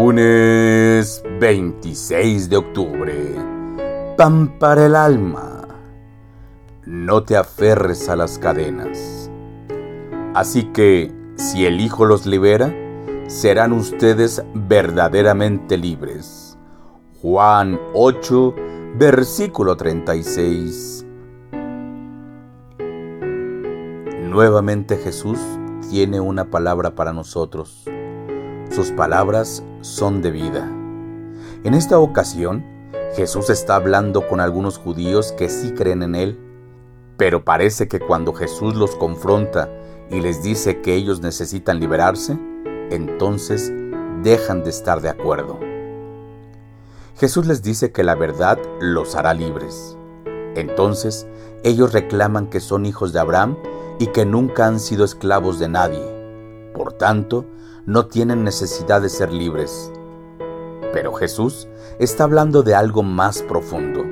Lunes 26 de octubre. Pan para el alma. No te aferres a las cadenas. Así que, si el Hijo los libera, serán ustedes verdaderamente libres. Juan 8, versículo 36. Nuevamente Jesús tiene una palabra para nosotros sus palabras son de vida. En esta ocasión, Jesús está hablando con algunos judíos que sí creen en Él, pero parece que cuando Jesús los confronta y les dice que ellos necesitan liberarse, entonces dejan de estar de acuerdo. Jesús les dice que la verdad los hará libres. Entonces ellos reclaman que son hijos de Abraham y que nunca han sido esclavos de nadie. Por tanto, no tienen necesidad de ser libres. Pero Jesús está hablando de algo más profundo.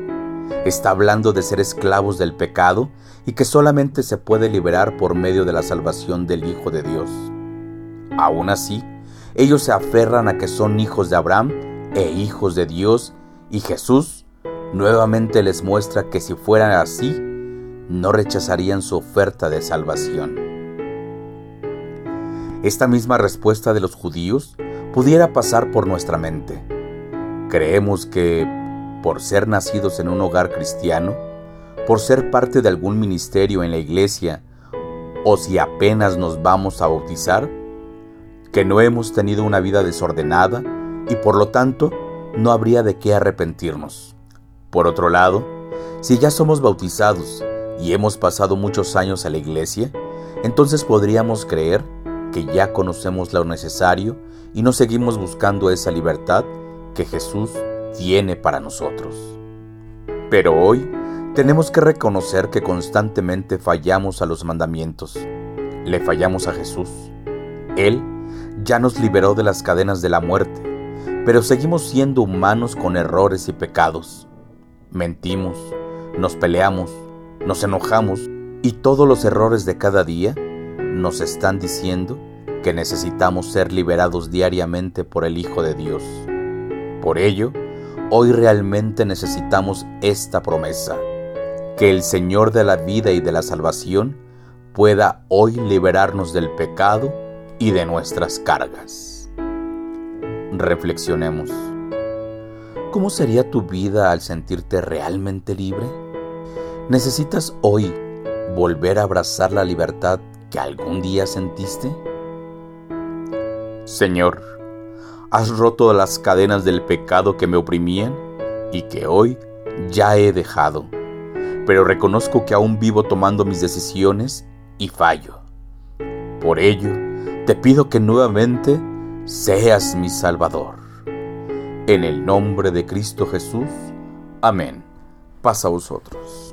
Está hablando de ser esclavos del pecado y que solamente se puede liberar por medio de la salvación del Hijo de Dios. Aún así, ellos se aferran a que son hijos de Abraham e hijos de Dios y Jesús nuevamente les muestra que si fueran así, no rechazarían su oferta de salvación. Esta misma respuesta de los judíos pudiera pasar por nuestra mente. Creemos que, por ser nacidos en un hogar cristiano, por ser parte de algún ministerio en la iglesia, o si apenas nos vamos a bautizar, que no hemos tenido una vida desordenada y por lo tanto no habría de qué arrepentirnos. Por otro lado, si ya somos bautizados y hemos pasado muchos años a la iglesia, entonces podríamos creer que ya conocemos lo necesario y no seguimos buscando esa libertad que Jesús tiene para nosotros. Pero hoy tenemos que reconocer que constantemente fallamos a los mandamientos. Le fallamos a Jesús. Él ya nos liberó de las cadenas de la muerte, pero seguimos siendo humanos con errores y pecados. Mentimos, nos peleamos, nos enojamos y todos los errores de cada día nos están diciendo que necesitamos ser liberados diariamente por el Hijo de Dios. Por ello, hoy realmente necesitamos esta promesa, que el Señor de la vida y de la salvación pueda hoy liberarnos del pecado y de nuestras cargas. Reflexionemos. ¿Cómo sería tu vida al sentirte realmente libre? ¿Necesitas hoy volver a abrazar la libertad que algún día sentiste? Señor, has roto las cadenas del pecado que me oprimían y que hoy ya he dejado, pero reconozco que aún vivo tomando mis decisiones y fallo. Por ello, te pido que nuevamente seas mi Salvador. En el nombre de Cristo Jesús. Amén. Pasa a vosotros.